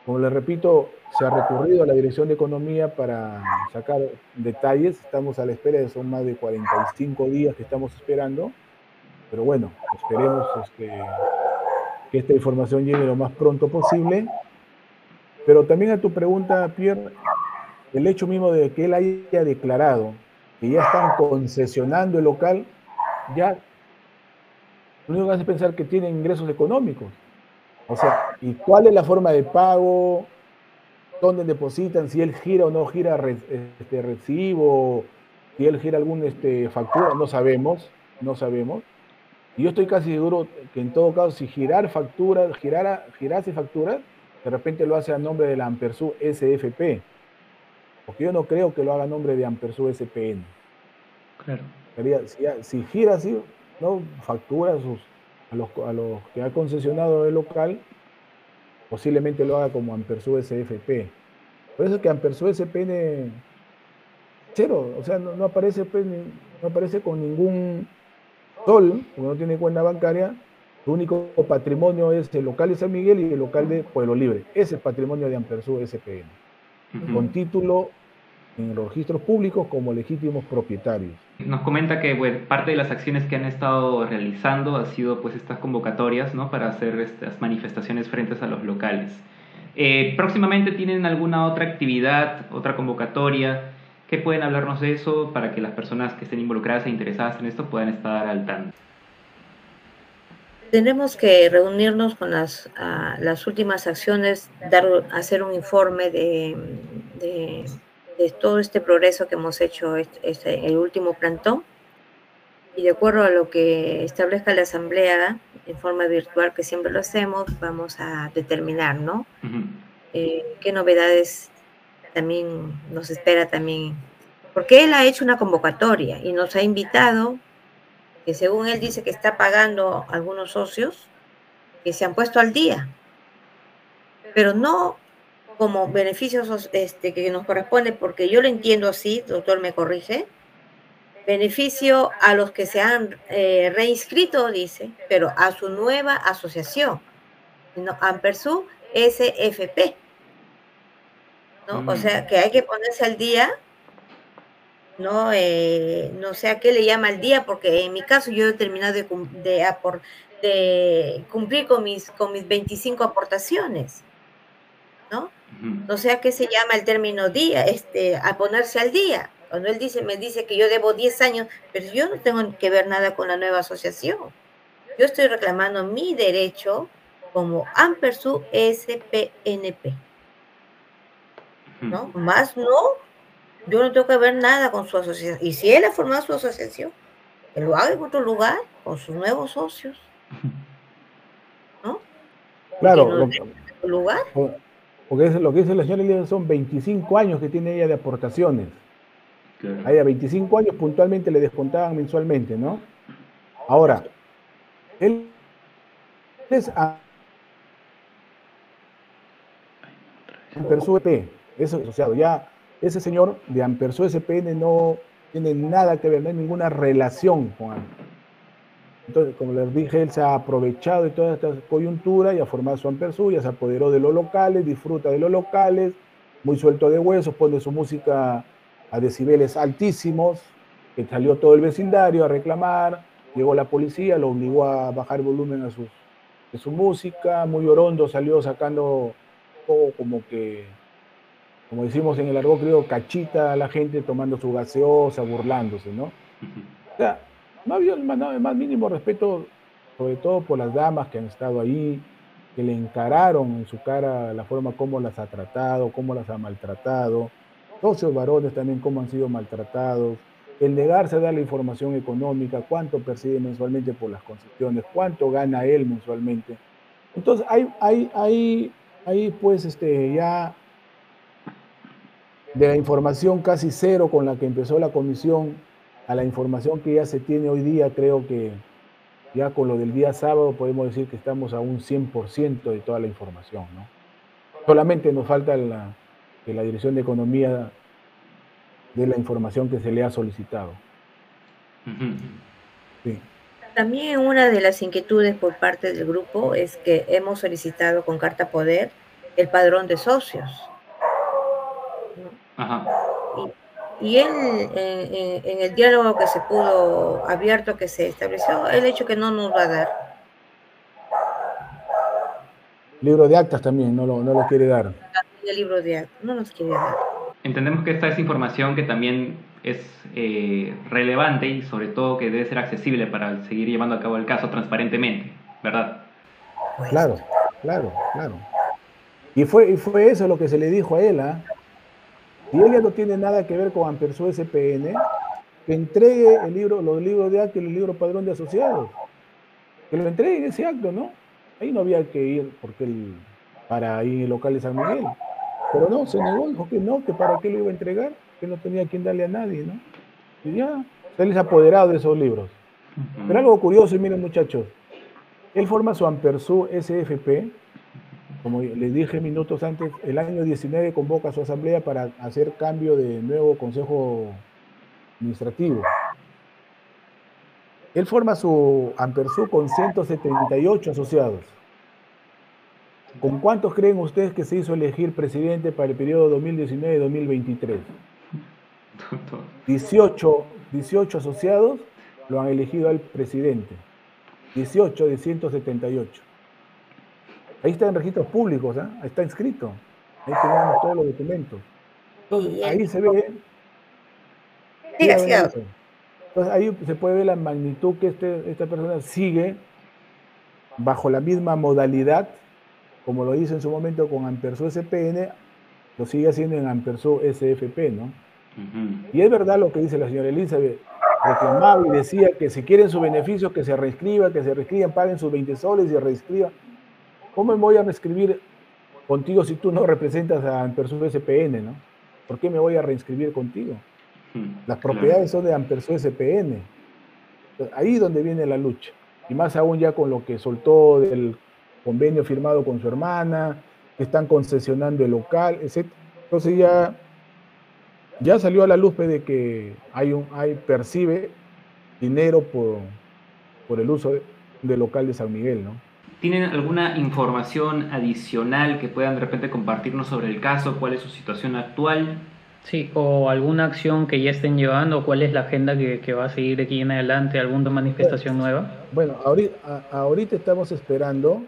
Como les repito, se ha recurrido a la Dirección de Economía para sacar detalles. Estamos a la espera, son más de 45 días que estamos esperando. Pero bueno, esperemos este, que esta información llegue lo más pronto posible. Pero también a tu pregunta, Pierre, el hecho mismo de que él haya declarado que ya están concesionando el local, ya lo único que hace pensar que tiene ingresos económicos. O sea, ¿y cuál es la forma de pago? ¿Dónde depositan? Si él gira o no gira este, recibo, si él gira alguna este, factura, no sabemos, no sabemos. Y yo estoy casi seguro que en todo caso, si girar factura, girara, girase factura, de repente lo hace a nombre de la Ampersu SFP. Porque yo no creo que lo haga a nombre de Ampersu SPN. Claro. Si, si gira así, ¿no? factura a, los, a los que ha concesionado el local, posiblemente lo haga como Ampersu SFP. Por eso es que Ampersu SPN cero, o sea, no, aparece, pues, no aparece con ningún sol, porque no tiene cuenta bancaria, su único patrimonio es el local de San Miguel y el local de Pueblo Libre. Ese es el patrimonio de Ampersu SPN, con título en los registros públicos como legítimos propietarios. Nos comenta que parte de las acciones que han estado realizando ha sido pues estas convocatorias ¿no? para hacer estas manifestaciones frente a los locales. Eh, próximamente tienen alguna otra actividad, otra convocatoria, ¿qué pueden hablarnos de eso para que las personas que estén involucradas e interesadas en esto puedan estar al tanto? Tenemos que reunirnos con las, ah, las últimas acciones, dar, hacer un informe de de todo este progreso que hemos hecho este, el último plantón. Y de acuerdo a lo que establezca la asamblea en forma virtual que siempre lo hacemos, vamos a determinar, ¿no? Eh, qué novedades también nos espera también, porque él ha hecho una convocatoria y nos ha invitado, que según él dice que está pagando algunos socios que se han puesto al día, pero no como beneficios este, que nos corresponde, porque yo lo entiendo así, doctor me corrige, beneficio a los que se han eh, reinscrito, dice, pero a su nueva asociación, no, Ampersu SFP. ¿no? O sea, que hay que ponerse al día, no, eh, no sé a qué le llama al día, porque en mi caso yo he terminado de, de, de cumplir con mis, con mis 25 aportaciones, ¿no? No sé a qué se llama el término día, este, a ponerse al día. Cuando él dice, me dice que yo debo 10 años, pero yo no tengo que ver nada con la nueva asociación. Yo estoy reclamando mi derecho como Ampersu SPNP. ¿No? Más no, yo no tengo que ver nada con su asociación. Y si él ha formado su asociación, que lo haga en otro lugar con sus nuevos socios. ¿No? Claro. lugar. Porque lo que dice la señora Elisa son 25 años que tiene ella de aportaciones. A ella 25 años puntualmente le descontaban mensualmente, ¿no? Ahora, él es Ampersu EP, eso es asociado. Ya ese señor de Ampersu SPN no tiene nada que ver, no hay ninguna relación con entonces, como les dije, él se ha aprovechado de toda esta coyuntura y ha formado su Ampersur, ya se apoderó de los locales, disfruta de los locales, muy suelto de huesos, pone su música a decibeles altísimos, que salió todo el vecindario a reclamar, llegó la policía, lo obligó a bajar el volumen a su, de su música, muy orondo salió sacando todo como que, como decimos en el argot creo, cachita a la gente tomando su gaseosa, burlándose, ¿no? O sea, no había el más, mínimo respeto, sobre todo por las damas que han estado ahí, que le encararon en su cara la forma como las ha tratado, cómo las ha maltratado. socios varones también cómo han sido maltratados, el negarse a dar la información económica, cuánto percibe mensualmente por las concesiones, cuánto gana él mensualmente. Entonces hay, hay, hay, hay pues este, ya de la información casi cero con la que empezó la comisión a la información que ya se tiene hoy día, creo que ya con lo del día sábado podemos decir que estamos a un 100% de toda la información. ¿no? Solamente nos falta la, que la Dirección de Economía de la información que se le ha solicitado. También una de las inquietudes por parte del grupo es que hemos solicitado con carta poder el padrón de socios. Y, él, en, el diálogo que se pudo, abierto que se estableció, el hecho que no nos va a dar. Libro de actas también, no lo, no lo quiere dar. El libro de actas, no nos quiere dar. Entendemos que esta es información que también es eh, relevante y sobre todo que debe ser accesible para seguir llevando a cabo el caso transparentemente, ¿verdad? Claro, claro, claro. Y fue, y fue eso lo que se le dijo a él, ¿ah? Él ya no tiene nada que ver con Ampersu SPN, que entregue el libro, los libros de acto y el libro padrón de asociados. Que lo entregue ese acto, ¿no? Ahí no había que ir porque él, para ir el local de San Miguel. Pero no, se negó, dijo que no, que para qué lo iba a entregar, que no tenía quien darle a nadie, ¿no? Y ya, él es apoderado de esos libros. Pero algo curioso, y miren muchachos, él forma su Ampersú SFP, como les dije minutos antes, el año 19 convoca a su asamblea para hacer cambio de nuevo consejo administrativo. Él forma su Ampersú con 178 asociados. ¿Con cuántos creen ustedes que se hizo elegir presidente para el periodo 2019-2023? 18, 18 asociados lo han elegido al presidente. 18 de 178. Ahí está en registros públicos, ¿eh? está inscrito. Ahí tenemos todos los documentos. ahí se ve. Entonces ahí se puede ver la magnitud que este, esta persona sigue bajo la misma modalidad, como lo hizo en su momento con Ampersu SPN, lo sigue haciendo en Ampersu SFP, ¿no? Y es verdad lo que dice la señora Elizabeth, reclamaba y decía que si quieren su beneficio, que se reescriban, que se reescriban, paguen sus 20 soles y se reescriban. ¿Cómo me voy a reescribir contigo si tú no representas a Ampersur SPN, ¿no? ¿Por qué me voy a reinscribir contigo? Hmm, Las propiedades son de Ampersur SPN. Ahí es donde viene la lucha. Y más aún ya con lo que soltó del convenio firmado con su hermana, que están concesionando el local, etc. Entonces ya, ya salió a la luz de que hay un, hay, percibe dinero por, por el uso del local de San Miguel, ¿no? ¿Tienen alguna información adicional que puedan de repente compartirnos sobre el caso? ¿Cuál es su situación actual? Sí, o alguna acción que ya estén llevando, cuál es la agenda que, va a seguir de aquí en adelante, alguna manifestación nueva. Bueno, ahorita, estamos esperando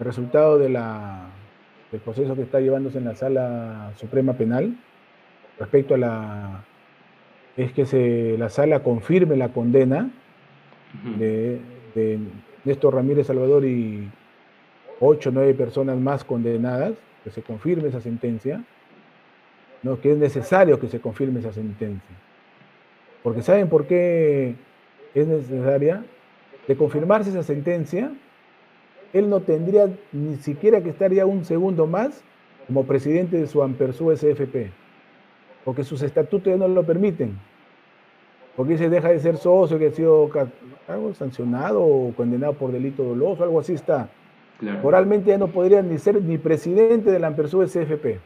el resultado de la, del proceso que está llevándose en la Sala Suprema Penal respecto a la... es que se, la sala confirme la condena de Néstor Ramírez Salvador y ocho o nueve personas más condenadas, que se confirme esa sentencia, ¿no? que es necesario que se confirme esa sentencia. Porque ¿saben por qué es necesaria? De confirmarse esa sentencia, él no tendría ni siquiera que estar ya un segundo más como presidente de su Ampersú SFP, porque sus estatutos ya no lo permiten porque se deja de ser socio que ha sido algo sancionado o condenado por delito doloso, algo así está. Moralmente ya no podría ni ser ni presidente de la Ampersú SFP.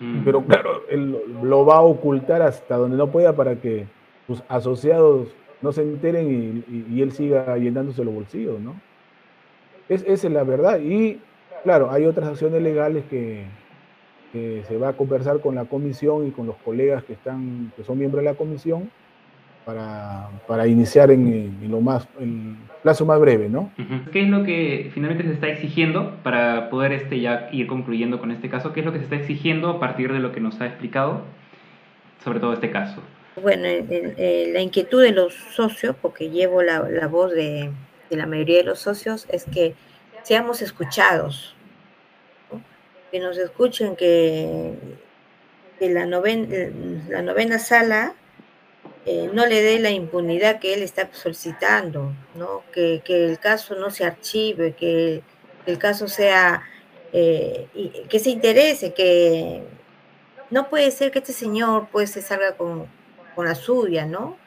Mm. Pero claro, él lo va a ocultar hasta donde no pueda para que sus asociados no se enteren y, él siga llenándose los bolsillos, ¿no? Es, esa es la verdad. Y claro, hay otras acciones legales que, se va a conversar con la comisión y con los colegas que, están, que son miembros de la comisión para, para iniciar en, lo más, el plazo más breve, ¿no? ¿Qué es lo que finalmente se está exigiendo para poder este, ya ir concluyendo con este caso? ¿Qué es lo que se está exigiendo a partir de lo que nos ha explicado sobre todo este caso? Bueno, la inquietud de los socios, porque llevo la, la voz de, de, la mayoría de los socios, es que seamos escuchados, que nos escuchen, que que la novena, la novena sala eh, no le dé la impunidad que él está solicitando, ¿no? que, el caso no se archive, que el caso sea, eh, que se interese, que no puede ser que este señor pues se salga con, la suya, ¿no?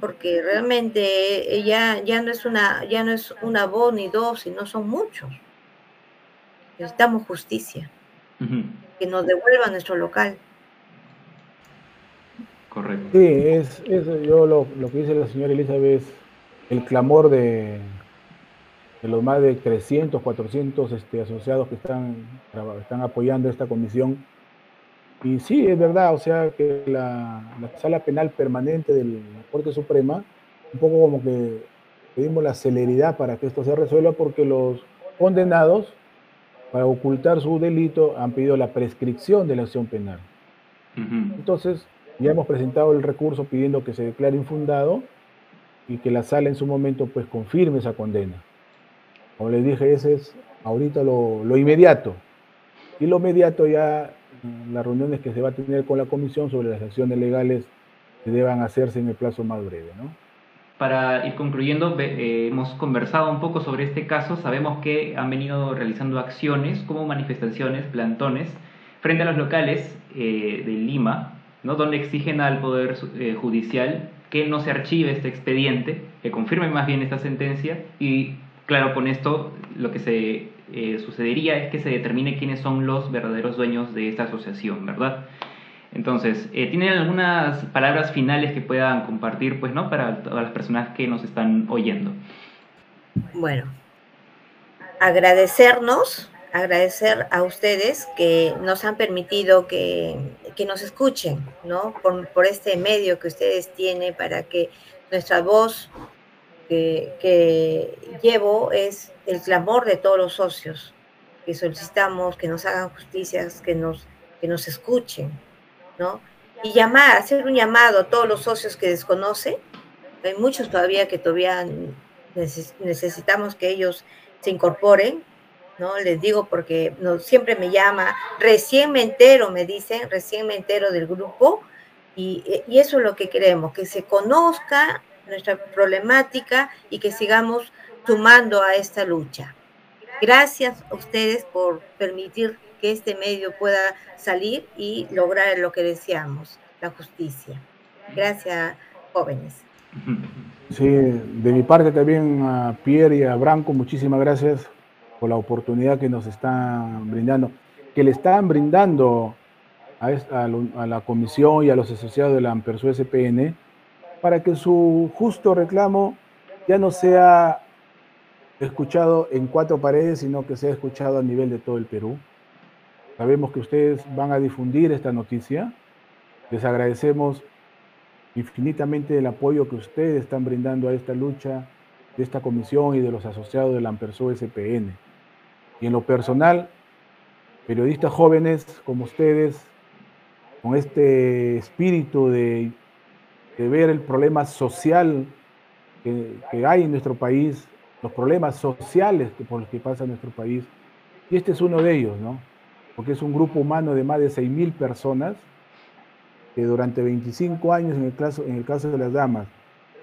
Porque realmente ella ya no es una, ya no es una voz ni dos, sino son muchos. Necesitamos justicia. Que nos devuelva nuestro local. Correcto. Sí, es, yo lo, que dice la señora Elizabeth, el clamor de, de los más de 300, 400 este, asociados que están, están apoyando esta comisión. Y sí, es verdad, o sea que la, sala penal permanente de la Corte Suprema, un poco como que pedimos la celeridad para que esto se resuelva porque los condenados, para ocultar su delito, han pedido la prescripción de la acción penal. Entonces, ya hemos presentado el recurso pidiendo que se declare infundado y que la sala en su momento pues confirme esa condena. Como les dije, ese es ahorita lo, inmediato. Y lo inmediato ya mm, las reuniones que se va a tener con la comisión sobre las acciones legales que deban hacerse en el plazo más breve. ¿no? Para ir concluyendo, eh, hemos conversado un poco sobre este caso. Sabemos que han venido realizando acciones como manifestaciones, plantones, frente a los locales eh, de Lima, ¿no? donde exigen al Poder eh, Judicial que no se archive este expediente, que confirme más bien esta sentencia y claro, con esto lo que se sucedería es que se determine quiénes son los verdaderos dueños de esta asociación, ¿verdad? Entonces, eh, ¿tienen algunas palabras finales que puedan compartir, pues, ¿no? Para todas las personas que nos están oyendo. Bueno, agradecernos agradecer a ustedes que nos han permitido que, nos escuchen, ¿no? Por, este medio que ustedes tienen para que nuestra voz que, llevo es el clamor de todos los socios, que solicitamos que nos hagan justicias, que nos, que nos escuchen, ¿no? Y llamar, hacer un llamado a todos los socios que desconocen. Hay muchos todavía que todavía necesitamos que ellos se incorporen ¿no? Les digo porque no, siempre me llama, recién me entero, me dicen, recién me entero del grupo, y, eso es lo que queremos, que se conozca nuestra problemática y que sigamos sumando a esta lucha. Gracias a ustedes por permitir que este medio pueda salir y lograr lo que deseamos, la justicia. Gracias, jóvenes. Sí, de mi parte también a Pierre y a Branco, muchísimas gracias por la oportunidad que nos están brindando, que le están brindando a, la comisión y a los asociados de la Ampersu SPN para que su justo reclamo ya no sea escuchado en cuatro paredes, sino que sea escuchado a nivel de todo el Perú. Sabemos que ustedes van a difundir esta noticia. Les agradecemos infinitamente el apoyo que ustedes están brindando a esta lucha de esta comisión y de los asociados de la Ampersu SPN. Y en lo personal, periodistas jóvenes como ustedes, con este espíritu de, ver el problema social que, hay en nuestro país, los problemas sociales por los que pasa nuestro país, y este es uno de ellos, ¿no? Porque es un grupo humano de más de 6.000 personas que durante 25 años en el, caso, en el caso de las damas,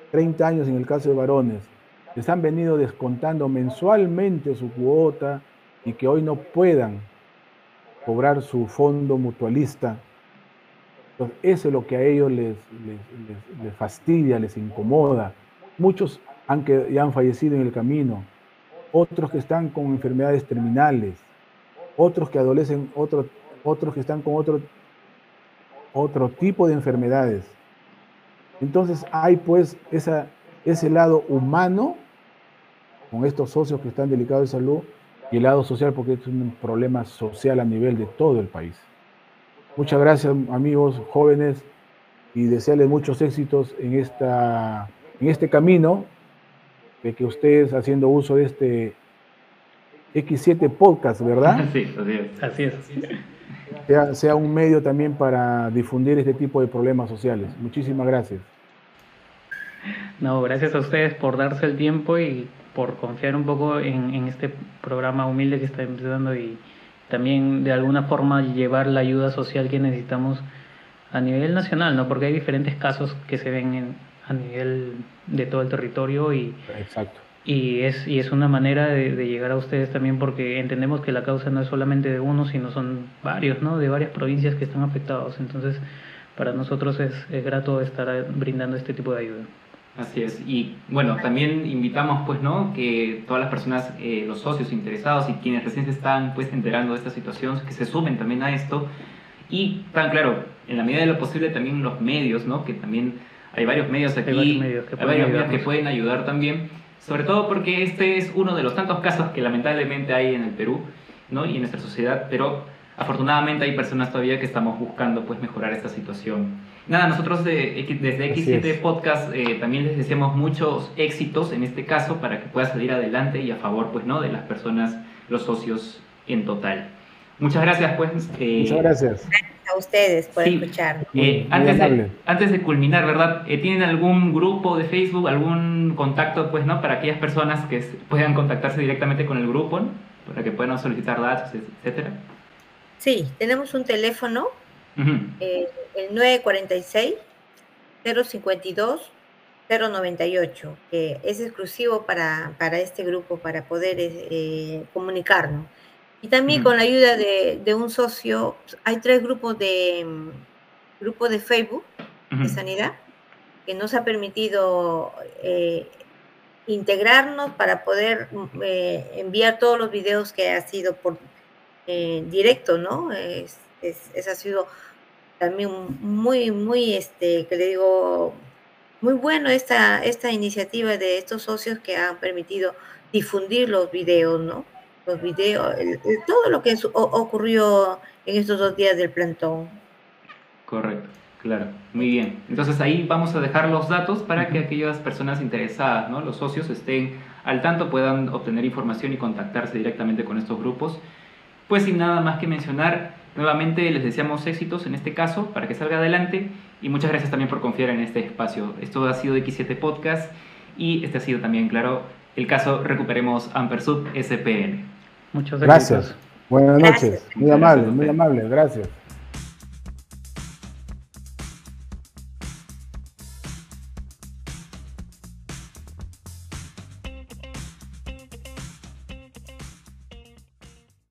30 años en el caso de varones, les han venido descontando mensualmente su cuota, y que hoy no puedan cobrar su fondo mutualista. Eso es lo que a ellos les, les, fastidia, les incomoda. Muchos han, ya han fallecido en el camino, otros que están con enfermedades terminales, otros que adolecen, otros, otros que están con otro, otro tipo de enfermedades. Entonces hay pues esa, ese lado humano con estos socios que están delicados de salud y el lado social porque es un problema social a nivel de todo el país. Muchas gracias amigos jóvenes y desearles muchos éxitos en, esta, en este camino de que ustedes haciendo uso de este X7 podcast, ¿verdad? Sí, así es. Así Sea, sea un medio también para difundir este tipo de problemas sociales. Muchísimas gracias. No, gracias a ustedes por darse el tiempo y por confiar un poco en, este programa humilde que está empezando y, también de alguna forma llevar la ayuda social que necesitamos a nivel nacional, ¿no? Porque hay diferentes casos que se ven a nivel de todo el territorio y, Exacto. Y, es, y es una manera de, llegar a ustedes también porque entendemos que la causa no es solamente de uno, sino son varios, ¿no? De varias provincias que están afectados. Entonces, para nosotros es, es grato estar brindando este tipo de ayuda. Así es. Y bueno, también invitamos pues, ¿no? Que todas las personas, eh, los socios interesados y quienes recién se están pues enterando de esta situación, que se sumen también a esto. Y tan claro, en la medida de lo posible también los medios, ¿no? Que también hay varios medios aquí, hay varios medios que, pueden, varios medios que pueden ayudar también. Sobre todo porque este es uno de los tantos casos que lamentablemente hay en el Perú, ¿no? Y en nuestra sociedad, pero afortunadamente hay personas todavía que estamos buscando pues mejorar esta situación. Nada, nosotros de, desde X7 Podcast eh, también les deseamos muchos éxitos en este caso para que pueda salir adelante y a favor pues no de las personas, los socios en total. Muchas gracias pues. Eh, Muchas gracias. Gracias a ustedes por escuchar. Eh, antes, de, antes de culminar, ¿verdad? ¿Tienen algún grupo de Facebook, algún contacto pues no para aquellas personas que puedan contactarse directamente con el grupo, para que puedan solicitar datos, etcétera? Sí, tenemos un teléfono, eh, el 946-052-098, que es exclusivo para, para, este grupo, para poder eh, comunicarnos. Y también con la ayuda de, de, un socio, hay tres grupos de, mm, grupo de Facebook de sanidad que nos ha permitido eh, integrarnos para poder mm, enviar todos los videos que ha sido por eh, directo, ¿no? Es, es, ha sido también muy, muy, este, que le digo, muy bueno esta, esta iniciativa de estos socios que han permitido difundir los videos, ¿no? Los videos, todo lo que ocurrió en estos dos días del plantón. Correcto, claro, muy bien. Entonces ahí vamos a dejar los datos para que aquellas personas interesadas, ¿no? Los socios estén al tanto, puedan obtener información y contactarse directamente con estos grupos pues sin nada más que mencionar, nuevamente les deseamos éxitos en este caso para que salga adelante y muchas gracias también por confiar en este espacio. Esto ha sido X7 Podcast y este ha sido también, claro, el caso Recuperemos Ampersub SPN. Muchas gracias. Buenas noches. Muy amable, muy amable. Gracias.